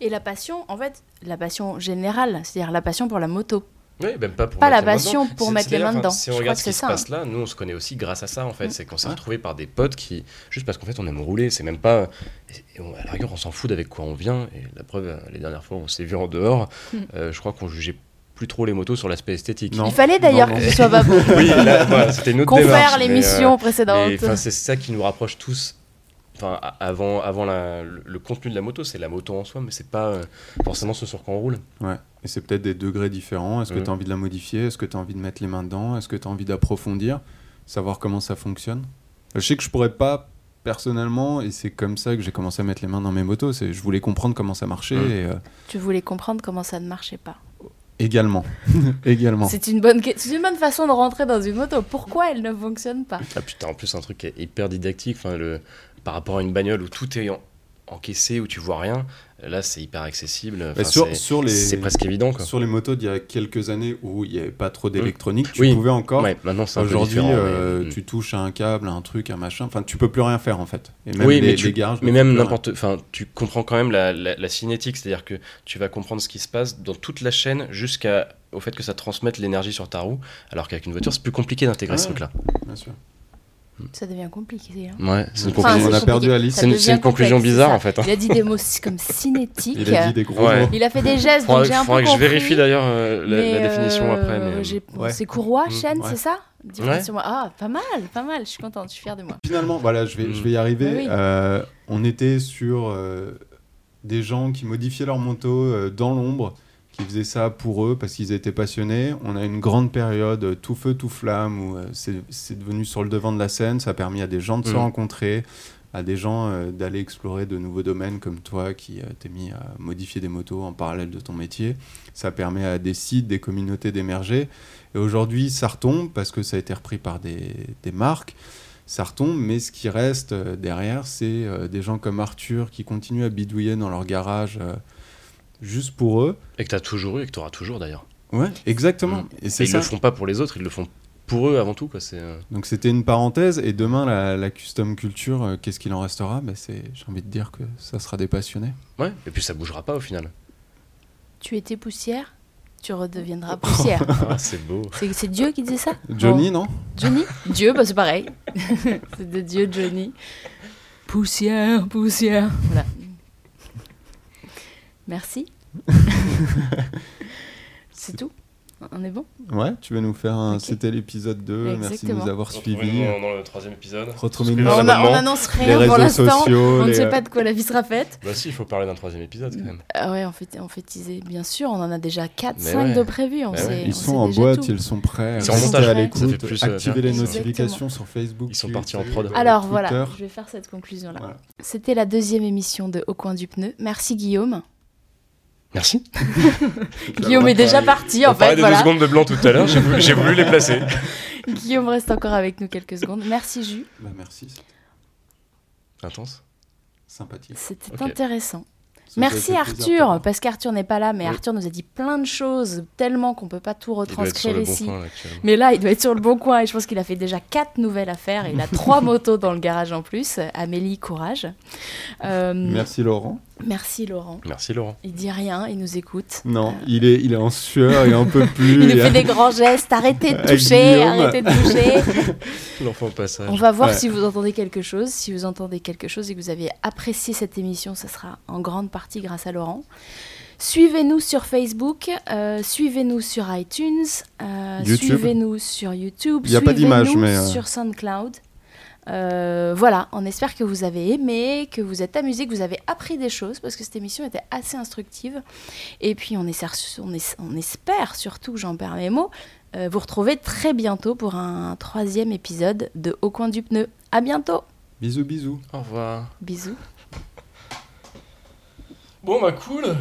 Et la passion, en fait, la passion générale, c'est-à-dire la passion pour la moto. Oui, même pas pour Pas la passion pour mettre les mains dedans. Si Je on crois regarde ce qui se ça. passe là, nous on se connaît aussi grâce à ça en fait. Mm. C'est qu'on s'est retrouvés par des potes qui, juste parce qu'en fait on aime rouler, c'est même pas. et on- à la rigueur, on s'en fout d'avec quoi on vient. Et la preuve, les dernières fois, on s'est vu en dehors. Mm. euh, je crois qu'on jugeait plus trop les motos sur l'aspect esthétique. Non. Il fallait d'ailleurs que ce soit pas bon. Oui, voilà, c'était une autre Confère l'émission euh, précédente. c'est ça qui nous rapproche tous. Enfin, a- avant, avant la- le, le contenu de la moto, c'est la moto en soi, mais c'est pas euh, forcément ce sur quoi on roule. Ouais. Et c'est peut-être des degrés différents. Est-ce que Mhm. tu as envie de la modifier? Est-ce que tu as envie de mettre les mains dedans? Est-ce que tu as envie d'approfondir? Savoir comment ça fonctionne? Je sais que je pourrais pas personnellement, et c'est comme ça que j'ai commencé à mettre les mains dans mes motos. C'est je voulais comprendre comment ça marchait Mhm. et euh, Tu voulais comprendre comment ça ne marchait pas. également, également. C'est une, bonne... c'est une bonne façon de rentrer dans une moto. Pourquoi elle ne fonctionne pas? Ah putain, en plus, un truc qui est hyper didactique, enfin, le, par rapport à une bagnole où tout est en- encaissé, où tu vois rien, là c'est hyper accessible. Enfin, sur, c'est- sur les c'est presque évident quoi. sur les motos d'il y a quelques années où il n'y avait pas trop d'électronique, tu Oui. pouvais encore. Ouais, maintenant Aujourd'hui, euh, mais- tu touches à un câble, à un truc, un machin. Enfin, tu peux plus rien faire en fait. Et même Oui, les, mais tu- les garages Mais même n'importe. Enfin, tu comprends quand même la, la- la cinétique, c'est-à-dire que tu vas comprendre ce qui se passe dans toute la chaîne jusqu'à au fait que ça transmette l'énergie sur ta roue, alors qu'avec une voiture, c'est plus compliqué d'intégrer Ah ce truc-là. Bien sûr. Ça devient compliqué. hein. Ouais, c'est une Enfin, conclusion. on a perdu. Alice. C'est une- conclusion complexe, bizarre, en fait, hein. Il a dit des mots comme cinétiques. Il a dit des gros Ouais. mots. Il a fait des gestes, donc Faudra, j'ai un peu faudra que je vérifie d'ailleurs euh, la, la définition euh, après. Mais... Ouais. C'est courroie, Mm, chaîne, ouais. c'est ça? Ah, pas mal, pas mal. Je suis contente, je suis fière de moi. Finalement, voilà, je vais, je vais y arriver. Oui. Euh, on était sur euh, des gens qui modifiaient leur euh, dans l'ombre, qui faisaient ça pour eux parce qu'ils étaient passionnés. On a une grande période euh, tout feu, tout flamme où euh, c'est devenu sur le devant de la scène. Ça a permis à des gens de se Mm. rencontrer, à des gens euh, d'aller explorer de nouveaux domaines comme toi qui euh, t'es mis à modifier des motos en parallèle de ton métier. Ça permet à des sites, des communautés d'émerger. Et aujourd'hui, ça retombe parce que ça a été repris par des, des marques. Ça retombe, mais ce qui reste derrière, c'est des gens comme Arthur qui continuent à bidouiller dans leur garage juste pour eux. Et que t'as toujours eu et que t'auras toujours d'ailleurs. Ouais, exactement. Mm. Et Et c'est ils ça. le font pas pour les autres, ils le font pour eux avant tout. Quoi. C'est, euh, Donc c'était une parenthèse. Et demain, la, la custom culture, euh, qu'est-ce qu'il en restera? Ben, c'est, J'ai envie de dire que ça sera des passionnés. Ouais, et puis ça bougera pas au final. Tu étais poussière, tu redeviendras poussière. Ah, c'est beau. c'est c'est Dieu qui disait ça? Johnny, non? Johnny? Dieu, bah c'est pareil. c'est de Dieu, Johnny. Poussière, poussière. Voilà. Merci. c'est tout? On est bon? Ouais, tu veux nous faire un. C'était l'épisode 2. Merci de nous avoir suivis. Retrouvez-nous dans, dans le troisième épisode. Retrouvez-nous on, a- on l'abonnement. annonce Les rien pour réseaux l'instant. sociaux. On ne les, sait euh, pas de quoi la vie sera faite. Bah si, il faut parler d'un troisième épisode quand même. Ah ouais, on fait, on fait teaser. Bien sûr, on en a déjà 4, Mais 5 ouais. de prévus. On Mais sait, ouais. Ils on sont sait en boîte, tout. ils sont prêts. Ils sont en à l'écoute. euh, Activez les Exactement. notifications sur Facebook. Ils sont partis en prod. Alors Twitter. voilà, je vais faire cette conclusion-là. C'était la deuxième émission de Au coin du pneu. Merci Guillaume. Merci. Guillaume est déjà parti en On parlait fait. des Voilà. deux secondes de blanc tout à l'heure, j'ai voulu, les placer. Guillaume reste encore avec nous quelques secondes. Merci Jus, Bah, merci, Intense. sympathique. c'était intéressant. Ça Merci Arthur, parce qu'Arthur n'est pas là, mais Oui. Arthur nous a dit plein de choses, tellement qu'on peut pas tout retranscrire bon ici. coin là, actuellement. Mais là, il doit être sur le bon coin et je pense qu'il a fait déjà quatre nouvelles affaires. et Il a trois motos dans le garage en plus. Amélie, courage. Euh, Merci Laurent. Merci Laurent. Merci Laurent. Il dit rien, il nous écoute. Non, il est, il est en sueur, il en peut plus. Il nous fait des grands gestes. Arrêtez de toucher, arrêtez de toucher. L'enfant passage. On va voir Ouais. si vous entendez quelque chose. Si vous entendez quelque chose et que vous avez apprécié cette émission, ça sera en grande partie grâce à Laurent. Suivez-nous sur Facebook, euh, suivez-nous sur iTunes, euh, suivez-nous sur YouTube, suivez-nous mais, euh, sur SoundCloud. Euh, voilà, on espère que vous avez aimé, que vous êtes amusé, que vous avez appris des choses parce que cette émission était assez instructive. Et puis on, essaie- on, es- on espère surtout, j'en perds mes mots, euh, vous retrouver très bientôt pour un troisième épisode de Au coin du pneu. À bientôt. Bisous, bisous. Au revoir. Bisous. Bon bah cool.